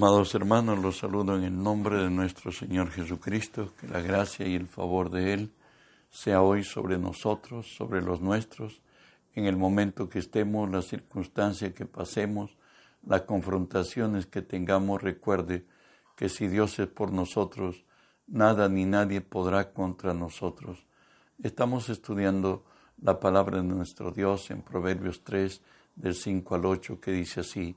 Amados hermanos, los saludo en el nombre de nuestro Señor Jesucristo, que la gracia y el favor de Él sea hoy sobre nosotros, sobre los nuestros, en el momento que estemos, la circunstancia que pasemos, las confrontaciones que tengamos, recuerde que si Dios es por nosotros, nada ni nadie podrá contra nosotros. Estamos estudiando la palabra de nuestro Dios en Proverbios 3, del 5 al 8, que dice así,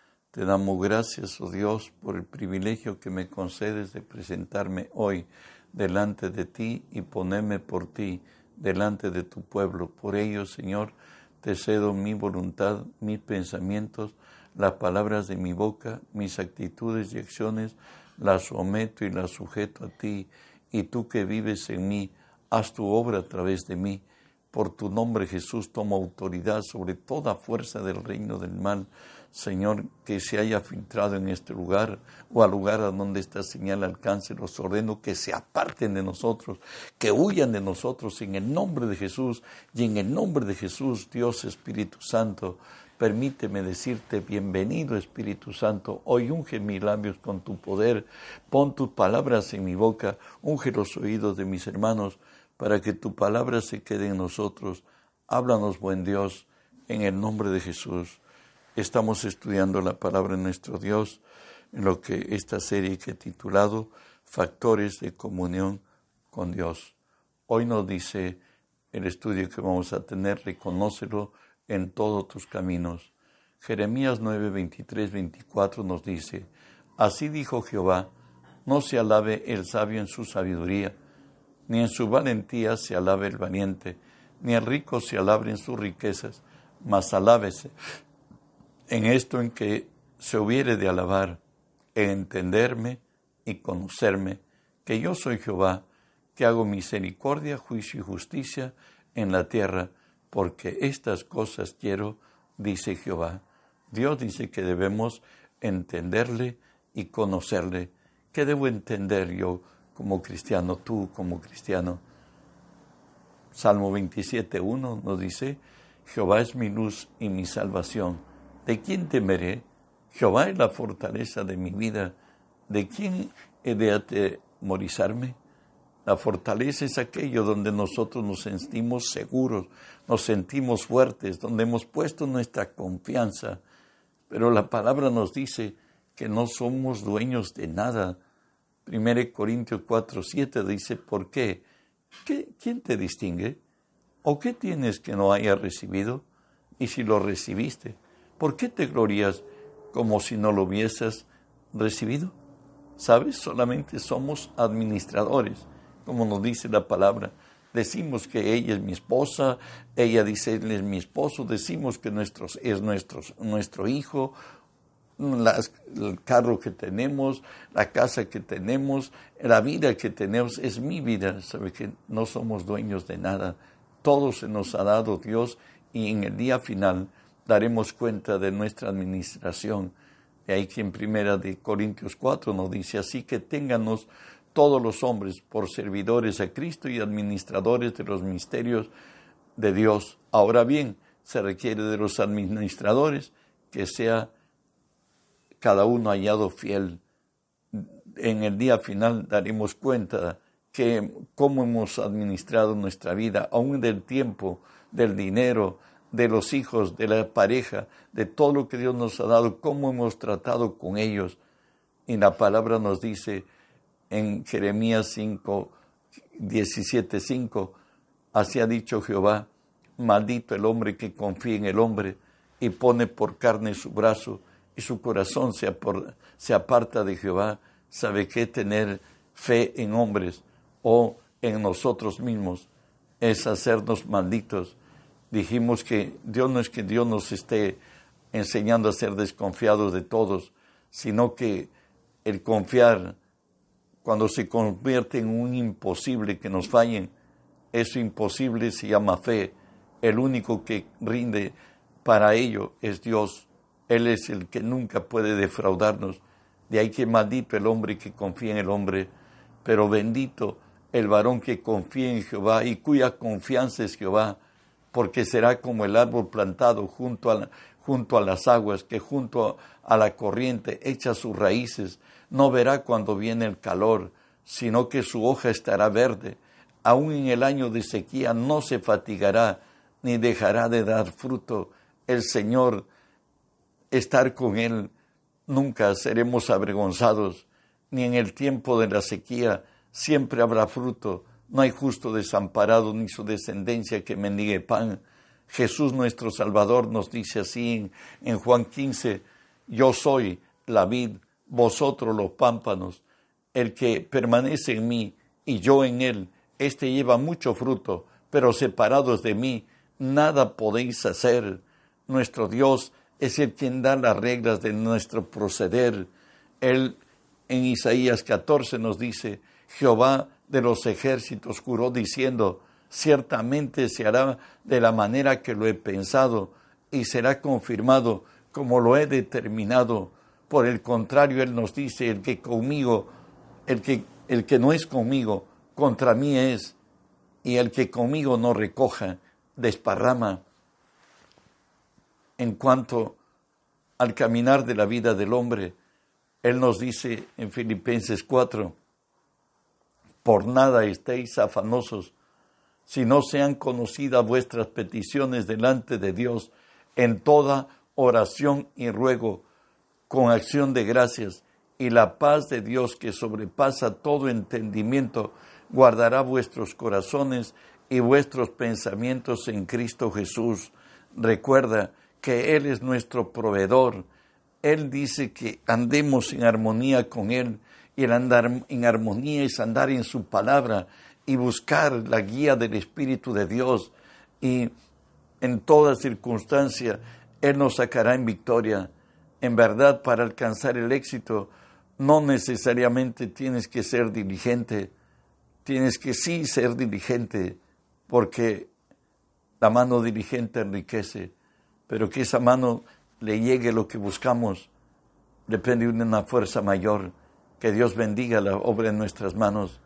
te damos gracias, oh Dios, por el privilegio que me concedes de presentarme hoy delante de ti y ponerme por ti delante de tu pueblo. Por ello, Señor, te cedo mi voluntad, mis pensamientos, las palabras de mi boca, mis actitudes y acciones, las someto y las sujeto a ti. Y tú que vives en mí, haz tu obra a través de mí. Por tu nombre, Jesús, toma autoridad sobre toda fuerza del reino del mal Señor, que se haya filtrado en este lugar o al lugar a donde esta señal alcance, los ordeno que se aparten de nosotros, que huyan de nosotros en el nombre de Jesús y en el nombre de Jesús, Dios Espíritu Santo. Permíteme decirte, bienvenido Espíritu Santo, hoy unge mis labios con tu poder, pon tus palabras en mi boca, unge los oídos de mis hermanos, para que tu palabra se quede en nosotros. Háblanos, buen Dios, en el nombre de Jesús. Estamos estudiando la palabra de nuestro Dios en lo que esta serie que he titulado Factores de comunión con Dios. Hoy nos dice el estudio que vamos a tener, reconócelo en todos tus caminos. Jeremías 9, 23, 24 nos dice, Así dijo Jehová, no se alabe el sabio en su sabiduría, ni en su valentía se alabe el valiente, ni el rico se alabe en sus riquezas, mas alábese en esto en que se hubiere de alabar, en entenderme y conocerme, que yo soy Jehová, que hago misericordia, juicio y justicia en la tierra, porque estas cosas quiero, dice Jehová. Dios dice que debemos entenderle y conocerle. ¿Qué debo entender yo como cristiano, tú como cristiano? Salmo 27.1 nos dice, Jehová es mi luz y mi salvación ¿De quién temeré? Jehová es la fortaleza de mi vida. ¿De quién he de atemorizarme? La fortaleza es aquello donde nosotros nos sentimos seguros, nos sentimos fuertes, donde hemos puesto nuestra confianza. Pero la palabra nos dice que no somos dueños de nada. 1 Corintios 4, 7 dice, ¿por qué? qué? ¿Quién te distingue? ¿O qué tienes que no haya recibido? Y si lo recibiste, ¿por qué te glorías como si no lo hubieses recibido? ¿Sabes? Solamente somos administradores, como nos dice la palabra. Decimos que ella es mi esposa, ella dice él es mi esposo, decimos que nuestros, es nuestro, nuestro hijo, el carro que tenemos, la casa que tenemos, la vida que tenemos, es mi vida. Sabe que no somos dueños de nada. Todo se nos ha dado Dios y en el día final daremos cuenta de nuestra administración. Y ahí que en primera de Corintios 4 nos dice, así que ténganos todos los hombres por servidores a Cristo y administradores de los misterios de Dios. Ahora bien, se requiere de los administradores que sea cada uno hallado fiel. En el día final daremos cuenta que cómo hemos administrado nuestra vida, aún del tiempo, del dinero, de los hijos, de la pareja, de todo lo que Dios nos ha dado, cómo hemos tratado con ellos. Y la palabra nos dice en Jeremías 5, 17, 5, así ha dicho Jehová, maldito el hombre que confía en el hombre y pone por carne su brazo y su corazón se, se aparta de Jehová, sabe que tener fe en hombres o en nosotros mismos es hacernos malditos dijimos que Dios no es que Dios nos esté enseñando a ser desconfiados de todos, sino que el confiar cuando se convierte en un imposible que nos fallen, eso imposible se llama fe. El único que rinde para ello es Dios. Él es el que nunca puede defraudarnos. De ahí que maldito el hombre que confía en el hombre, pero bendito el varón que confía en Jehová y cuya confianza es Jehová, porque será como el árbol plantado junto a, junto a las aguas, que junto a la corriente echa sus raíces, no verá cuando viene el calor, sino que su hoja estará verde. Aún en el año de sequía no se fatigará, ni dejará de dar fruto. El Señor, estar con Él, nunca seremos avergonzados, ni en el tiempo de la sequía siempre habrá fruto. No hay justo desamparado ni su descendencia que mendigue pan. Jesús nuestro Salvador nos dice así en, Juan 15, yo soy la vid, vosotros los pámpanos, el que permanece en mí y yo en él, éste lleva mucho fruto, pero separados de mí, nada podéis hacer. Nuestro Dios es el quien da las reglas de nuestro proceder. Él en Isaías 14 nos dice, Jehová de los ejércitos juró diciendo, ciertamente se hará de la manera que lo he pensado y será confirmado como lo he determinado. Por el contrario, Él nos dice, el que conmigo, el que, el que no es conmigo, contra mí es, y el que conmigo no recoja, desparrama. En cuanto al caminar de la vida del hombre, Él nos dice en Filipenses 4, por nada estéis afanosos, si no sean conocidas vuestras peticiones delante de Dios en toda oración y ruego, con acción de gracias, y la paz de Dios que sobrepasa todo entendimiento, guardará vuestros corazones y vuestros pensamientos en Cristo Jesús. Recuerda que Él es nuestro proveedor. Él dice que andemos en armonía con Él y el andar en armonía es andar en su palabra y buscar la guía del Espíritu de Dios y en toda circunstancia Él nos sacará en victoria. En verdad, para alcanzar el éxito, no necesariamente tienes que ser diligente, tienes que sí ser diligente, porque la mano diligente enriquece, pero que esa mano le llegue lo que buscamos depende de una fuerza mayor. Que Dios bendiga la obra en nuestras manos.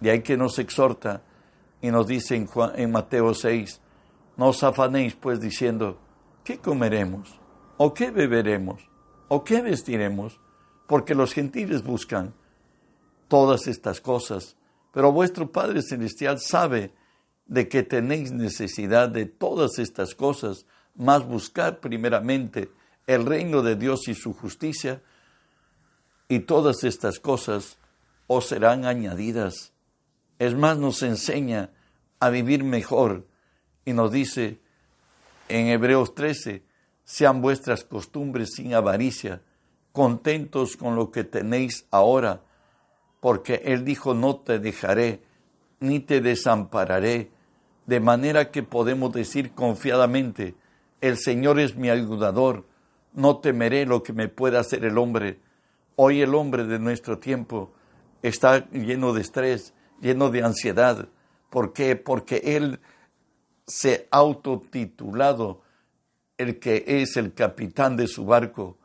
De ahí que nos exhorta y nos dice en, Mateo 6, no os afanéis pues diciendo, ¿qué comeremos? ¿O qué beberemos? ¿O qué vestiremos? Porque los gentiles buscan todas estas cosas, pero vuestro Padre Celestial sabe de que tenéis necesidad de todas estas cosas, más buscar primeramente el reino de Dios y su justicia, y todas estas cosas os serán añadidas. Es más, nos enseña a vivir mejor y nos dice en Hebreos 13, sean vuestras costumbres sin avaricia, contentos con lo que tenéis ahora, porque Él dijo, no te dejaré, ni te desampararé, de manera que podemos decir confiadamente, el Señor es mi ayudador, no temeré lo que me pueda hacer el hombre, Hoy el hombre de nuestro tiempo está lleno de estrés, lleno de ansiedad. ¿Por qué? Porque él se ha autotitulado el que es el capitán de su barco,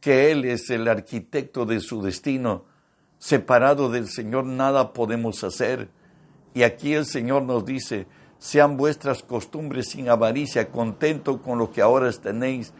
que él es el arquitecto de su destino. Separado del Señor nada podemos hacer. Y aquí el Señor nos dice, sean vuestras costumbres sin avaricia, contento con lo que ahora tenéis,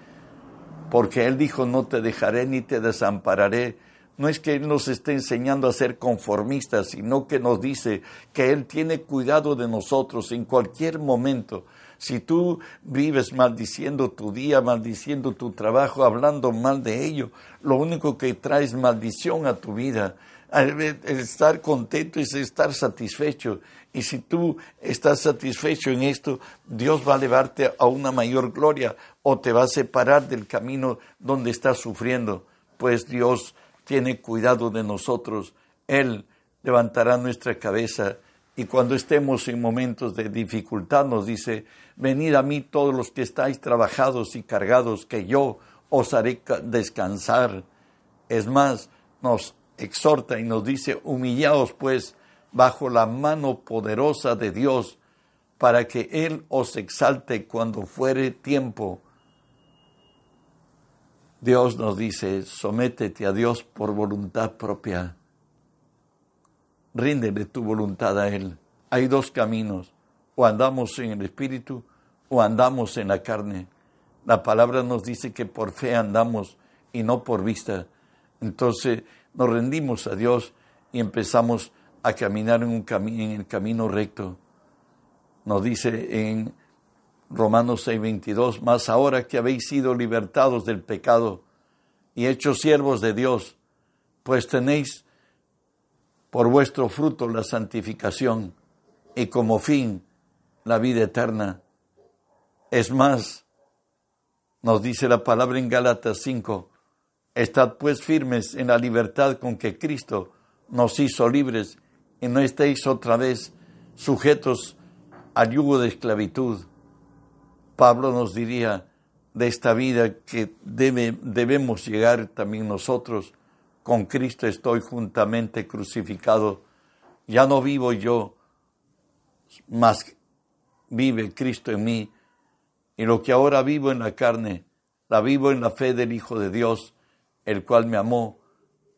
porque Él dijo, no te dejaré ni te desampararé. No es que Él nos esté enseñando a ser conformistas, sino que nos dice que Él tiene cuidado de nosotros en cualquier momento. Si tú vives maldiciendo tu día, maldiciendo tu trabajo, hablando mal de ello, lo único que trae es maldición a tu vida. El estar contento es estar satisfecho. Y si tú estás satisfecho en esto, Dios va a llevarte a una mayor gloria o te va a separar del camino donde estás sufriendo. Pues Dios tiene cuidado de nosotros. Él levantará nuestra cabeza y cuando estemos en momentos de dificultad nos dice, venid a mí todos los que estáis trabajados y cargados, que yo os haré descansar. Es más, nos exhorta y nos dice, humillaos pues bajo la mano poderosa de Dios, para que Él os exalte cuando fuere tiempo. Dios nos dice, sométete a Dios por voluntad propia. Ríndele tu voluntad a Él. Hay dos caminos, o andamos en el Espíritu o andamos en la carne. La palabra nos dice que por fe andamos y no por vista. Entonces nos rendimos a Dios y empezamos a caminar en, un en el camino recto. Nos dice en Romanos 6:22, más ahora que habéis sido libertados del pecado y hechos siervos de Dios, pues tenéis por vuestro fruto la santificación y como fin la vida eterna. Es más, nos dice la palabra en Gálatas 5, estad pues firmes en la libertad con que Cristo nos hizo libres y no estéis otra vez sujetos al yugo de esclavitud. Pablo nos diría de esta vida que debe, debemos llegar también nosotros. Con Cristo estoy juntamente crucificado. Ya no vivo yo, mas vive Cristo en mí. Y lo que ahora vivo en la carne, la vivo en la fe del Hijo de Dios, el cual me amó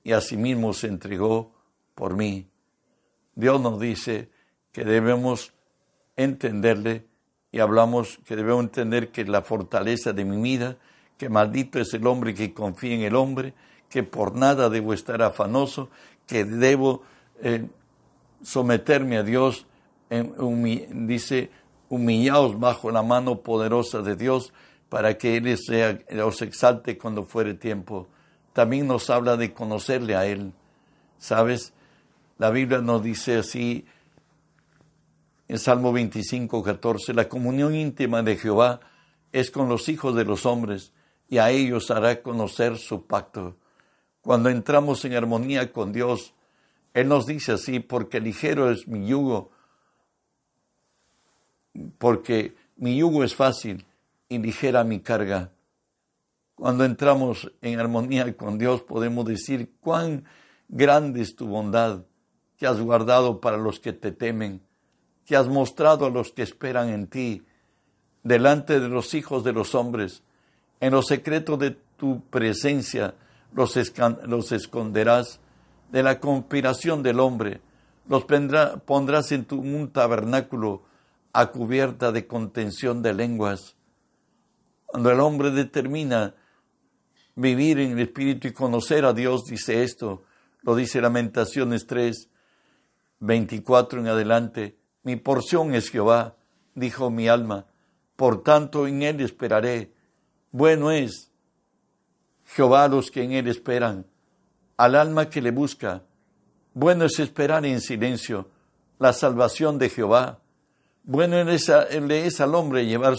y asimismo se entregó por mí. Dios nos dice que debemos entenderle y hablamos que debemos entender que la fortaleza de mi vida, que maldito es el hombre que confía en el hombre, que por nada debo estar afanoso, que debo eh, someterme a Dios, dice, humillaos bajo la mano poderosa de Dios para que Él sea, os exalte cuando fuere tiempo. También nos habla de conocerle a Él. ¿Sabes? La Biblia nos dice así en Salmo 25, 14, la comunión íntima de Jehová es con los hijos de los hombres y a ellos hará conocer su pacto. Cuando entramos en armonía con Dios, Él nos dice así, porque ligero es mi yugo, porque mi yugo es fácil y ligera mi carga. Cuando entramos en armonía con Dios podemos decir cuán grande es tu bondad que has guardado para los que te temen, que has mostrado a los que esperan en ti, delante de los hijos de los hombres, en los secretos de tu presencia los, esconderás de la conspiración del hombre, los pondrás en tu, un tabernáculo a cubierta de contención de lenguas. Cuando el hombre determina vivir en el Espíritu y conocer a Dios, dice esto, lo dice Lamentaciones 3, 24 en adelante, mi porción es Jehová, dijo mi alma, por tanto en él esperaré. Bueno es Jehová los que en él esperan, al alma que le busca. Bueno es esperar en silencio la salvación de Jehová. Bueno es, es al hombre llevar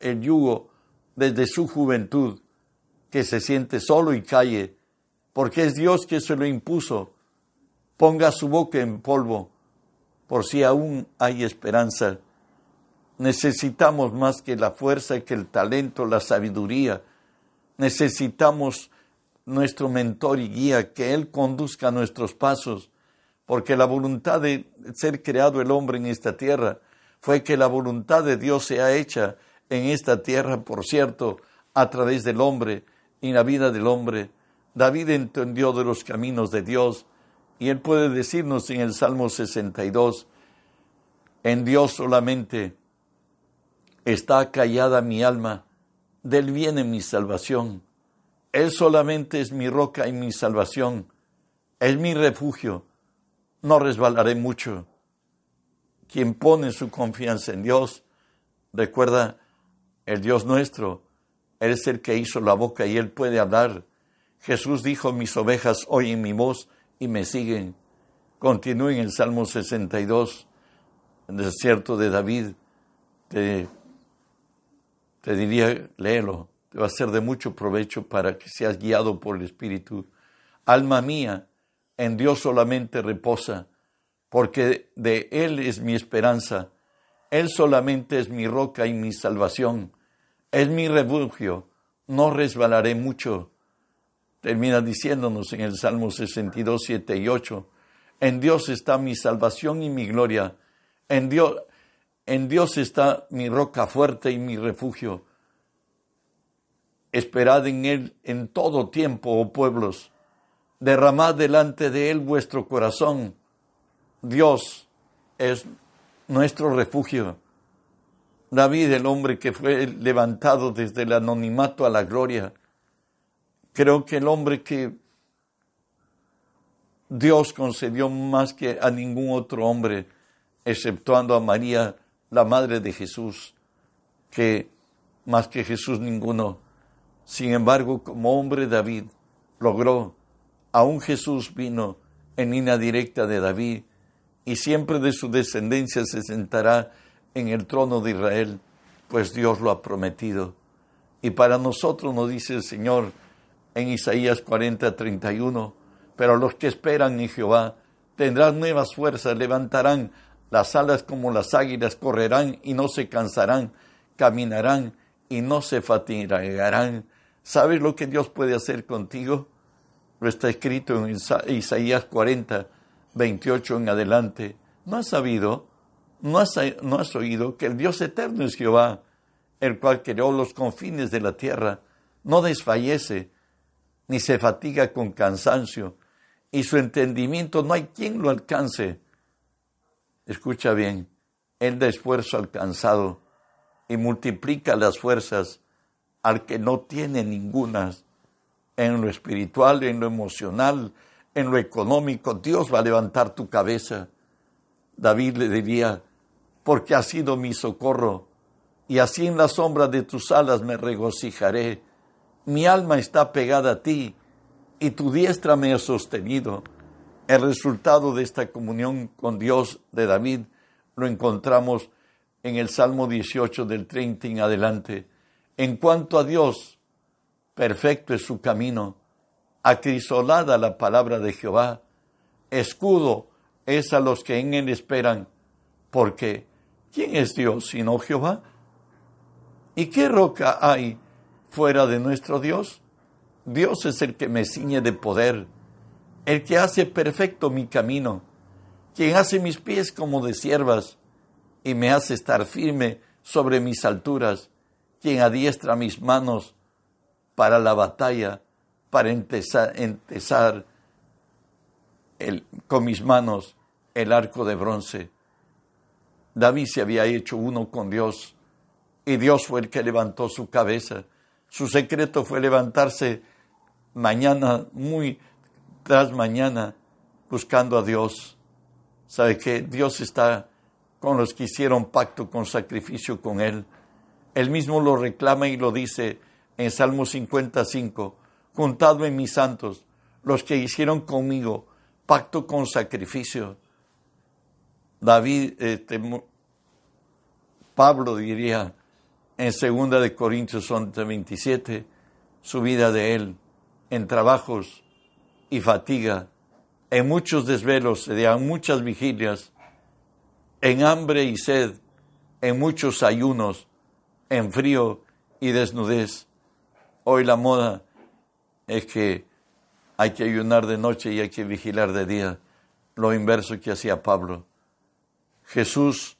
el yugo desde su juventud, que se siente solo y calle, porque es Dios que se lo impuso. Ponga su boca en polvo, por si aún hay esperanza. Necesitamos más que la fuerza, que el talento, la sabiduría. Necesitamos nuestro mentor y guía, que Él conduzca nuestros pasos, porque la voluntad de ser creado el hombre en esta tierra fue que la voluntad de Dios sea hecha en esta tierra, por cierto, a través del hombre y la vida del hombre. David entendió de los caminos de Dios y él puede decirnos en el Salmo 62, en Dios solamente está callada mi alma, del viene mi salvación. Él solamente es mi roca y mi salvación, es mi refugio, no resbalaré mucho quien pone su confianza en Dios, recuerda, el Dios nuestro, Él es el que hizo la boca y Él puede hablar. Jesús dijo, mis ovejas oyen mi voz y me siguen. Continúe en el Salmo 62, en el desierto de David. Te, te diría, léelo, te va a ser de mucho provecho para que seas guiado por el Espíritu. Alma mía, en Dios solamente reposa porque de Él es mi esperanza. Él solamente es mi roca y mi salvación. Es mi refugio. No resbalaré mucho. termina diciéndonos en el Salmo 62, 7 y 8, en Dios está mi salvación y mi gloria, en Dios, en Dios está mi roca fuerte y mi refugio. Esperad en Él en todo tiempo, oh pueblos, derramad delante de Él vuestro corazón. Dios es nuestro refugio. David, el hombre que fue levantado desde el anonimato a la gloria, creo que el hombre que Dios concedió más que a ningún otro hombre, exceptuando a María, la madre de Jesús, que más que Jesús ninguno. Sin embargo, como hombre David logró, aún Jesús vino en línea directa de David, y siempre de su descendencia se sentará en el trono de Israel, pues Dios lo ha prometido. Y para nosotros nos dice el Señor en Isaías 40, 31, pero los que esperan en Jehová tendrán nuevas fuerzas, levantarán las alas como las águilas, correrán y no se cansarán, caminarán y no se fatigarán. ¿Sabes lo que Dios puede hacer contigo? Lo está escrito en Isaías 40, 28 en adelante. ¿No has sabido, no has, no has oído que el Dios eterno es Jehová, el cual creó los confines de la tierra? No desfallece, ni se fatiga con cansancio, y su entendimiento no hay quien lo alcance. Escucha bien, Él da esfuerzo alcanzado y multiplica las fuerzas al que no tiene ninguna. En lo espiritual, en lo emocional, en lo económico, Dios va a levantar tu cabeza. David le diría, porque has sido mi socorro, y así en la sombra de tus alas me regocijaré. Mi alma está pegada a ti, y tu diestra me ha sostenido. El resultado de esta comunión con Dios de David lo encontramos en el Salmo 18 del 30 en adelante. En cuanto a Dios, perfecto es su camino, acrisolada la palabra de Jehová, escudo es a los que en él esperan, porque ¿quién es Dios sino Jehová? ¿Y qué roca hay fuera de nuestro Dios? Dios es el que me ciñe de poder, el que hace perfecto mi camino, quien hace mis pies como de siervas y me hace estar firme sobre mis alturas, quien adiestra mis manos para la batalla, para entesar, con mis manos el arco de bronce. David se había hecho uno con Dios y Dios fue el que levantó su cabeza. Su secreto fue levantarse mañana, muy tras mañana, buscando a Dios. ¿Sabe que Dios está con los que hicieron pacto con sacrificio con Él? Él mismo lo reclama y lo dice en Salmo 55, juntado en mis santos, los que hicieron conmigo pacto con sacrificio. David, este, Pablo diría en segunda de Corintios 11, 27, su vida de él en trabajos y fatiga, en muchos desvelos, en muchas vigilias, en hambre y sed, en muchos ayunos, en frío y desnudez. Hoy la moda es que hay que ayunar de noche y hay que vigilar de día, lo inverso que hacía Pablo. Jesús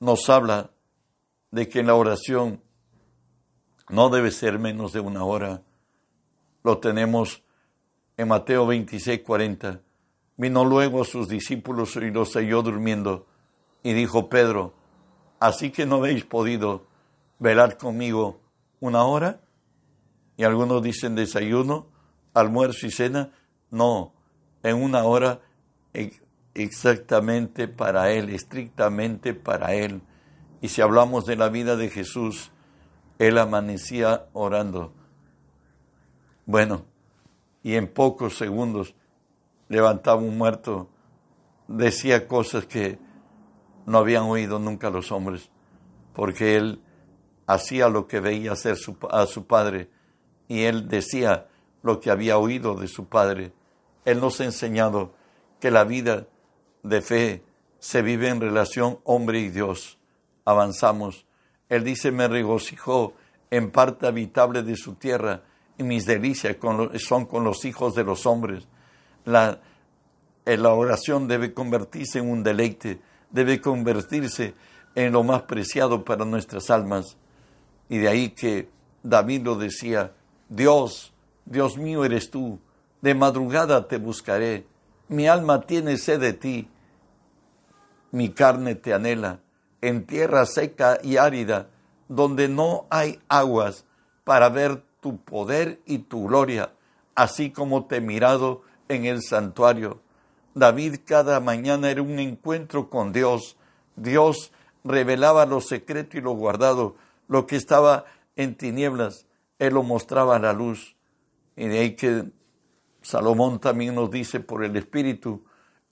nos habla de que la oración no debe ser menos de una hora lo tenemos en Mateo 26, 40. Vino luego a sus discípulos y los halló durmiendo. Y dijo Pedro, ¿así que no habéis podido velar conmigo una hora? Y algunos dicen desayuno, almuerzo y cena. No, en una hora exactamente para Él, estrictamente para Él. Y si hablamos de la vida de Jesús, Él amanecía orando bueno, y en pocos segundos levantaba un muerto, decía cosas que no habían oído nunca los hombres, porque él hacía lo que veía hacer a su padre y él decía lo que había oído de su padre. Él nos ha enseñado que la vida de fe se vive en relación hombre y Dios. Avanzamos. Él dice, me regocijó en parte habitable de su tierra y mis delicias son con los hijos de los hombres. La, eh, la oración debe convertirse en un deleite, debe convertirse en lo más preciado para nuestras almas. Y de ahí que David lo decía, Dios, Dios mío eres tú, de madrugada te buscaré, mi alma tiene sed de ti, mi carne te anhela, en tierra seca y árida, donde no hay aguas, para ver tu poder y tu gloria, así como te he mirado en el santuario. David cada mañana era un encuentro con Dios. Dios revelaba lo secreto y lo guardado, lo que estaba en tinieblas, Él lo mostraba a la luz. Y de que Salomón también nos dice por el Espíritu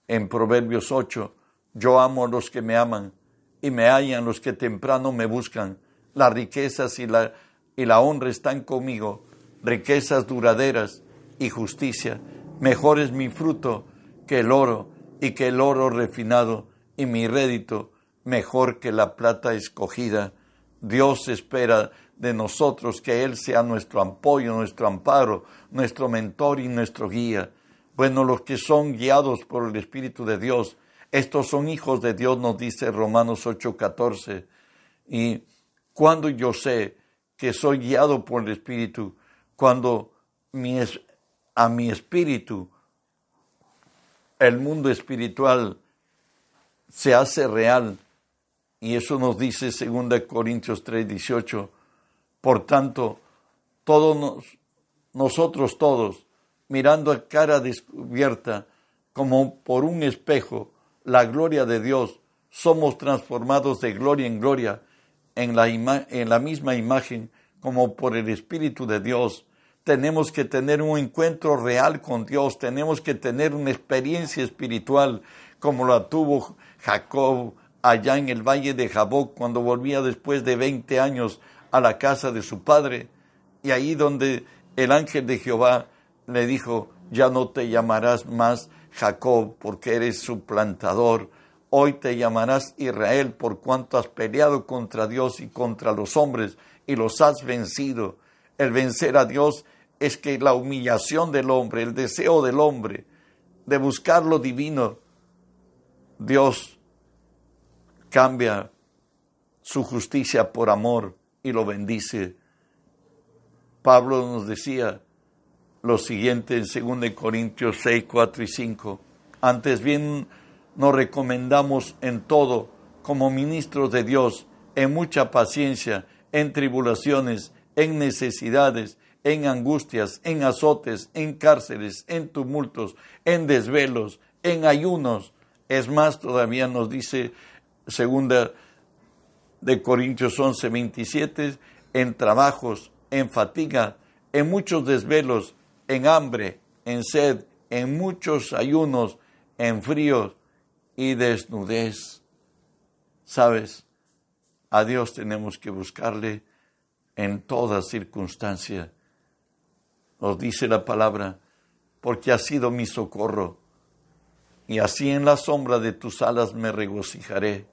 en Proverbios 8, yo amo a los que me aman y me hallan los que temprano me buscan. Las riquezas y la, y la honra están conmigo, riquezas duraderas y justicia. Mejor es mi fruto que el oro y que el oro refinado y mi rédito mejor que la plata escogida. Dios espera de nosotros que Él sea nuestro apoyo, nuestro amparo, nuestro mentor y nuestro guía. Bueno, los que son guiados por el Espíritu de Dios, estos son hijos de Dios, nos dice Romanos 8:14. Y cuando yo sé que soy guiado por el Espíritu, cuando a mi espíritu el mundo espiritual se hace real, y eso nos dice 2 Corintios 3:18, por tanto, todos nosotros todos, mirando a cara descubierta, como por un espejo, la gloria de Dios, somos transformados de gloria en gloria en la, misma imagen como por el Espíritu de Dios. Tenemos que tener un encuentro real con Dios, tenemos que tener una experiencia espiritual como la tuvo Jacob allá en el valle de Jaboc cuando volvía después de 20 años a la casa de su padre. Y ahí donde el ángel de Jehová le dijo, ya no te llamarás más Jacob, porque eres suplantador. Hoy te llamarás Israel por cuanto has peleado contra Dios y contra los hombres y los has vencido. El vencer a Dios es que la humillación del hombre, el deseo del hombre de buscar lo divino, Dios cambia su justicia por amor y lo bendice. Pablo nos decía, lo siguiente en 2 Corintios 6, 4 y 5. Antes bien nos recomendamos en todo como ministros de Dios, en mucha paciencia, en tribulaciones, en necesidades, en angustias, en azotes, en cárceles, en tumultos, en desvelos, en ayunos. Es más, todavía nos dice segunda de Corintios 11, 27, en trabajos, en fatiga, en muchos desvelos, en hambre, en sed, en muchos ayunos, en fríos y desnudez. ¿Sabes? A Dios tenemos que buscarle en toda circunstancia. Nos dice la palabra, porque ha sido mi socorro, y así en la sombra de tus alas me regocijaré.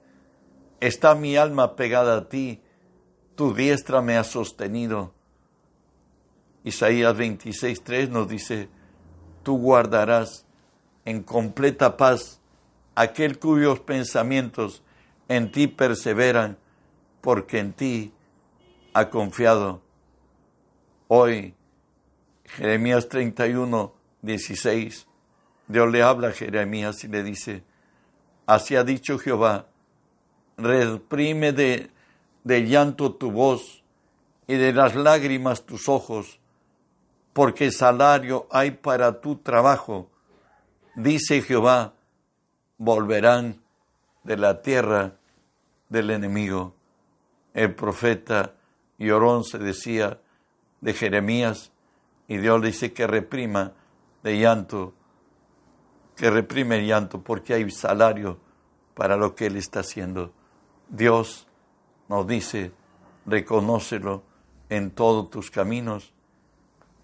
Está mi alma pegada a ti, tu diestra me ha sostenido. Isaías 26.3 nos dice, tú guardarás en completa paz aquel cuyos pensamientos en ti perseveran, porque en ti ha confiado. Hoy, Jeremías 31, 16, Dios le habla a Jeremías y le dice, así ha dicho Jehová, reprime de, de llanto tu voz y de las lágrimas tus ojos, porque salario hay para tu trabajo. Dice Jehová, volverán de la tierra del enemigo. El profeta Llorón se decía de Jeremías, y Dios le dice que reprima de llanto, que reprime el llanto, porque hay salario para lo que él está haciendo. Dios nos dice, reconócelo en todos tus caminos.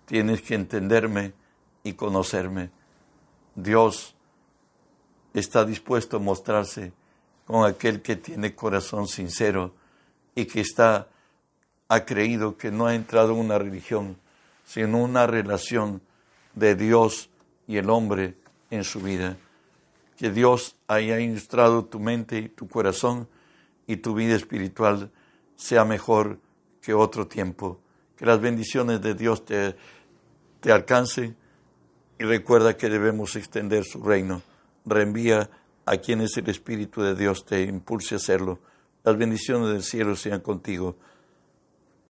Tienes que entenderme y conocerme. Dios está dispuesto a mostrarse con aquel que tiene corazón sincero y que está ha creído que no ha entrado en una religión, sino una relación de Dios y el hombre en su vida. Que Dios haya ilustrado tu mente y tu corazón y tu vida espiritual sea mejor que otro tiempo. Que las bendiciones de Dios te, te alcancen y recuerda que debemos extender su reino. Reenvía a quienes el Espíritu de Dios te impulse a hacerlo. Las bendiciones del cielo sean contigo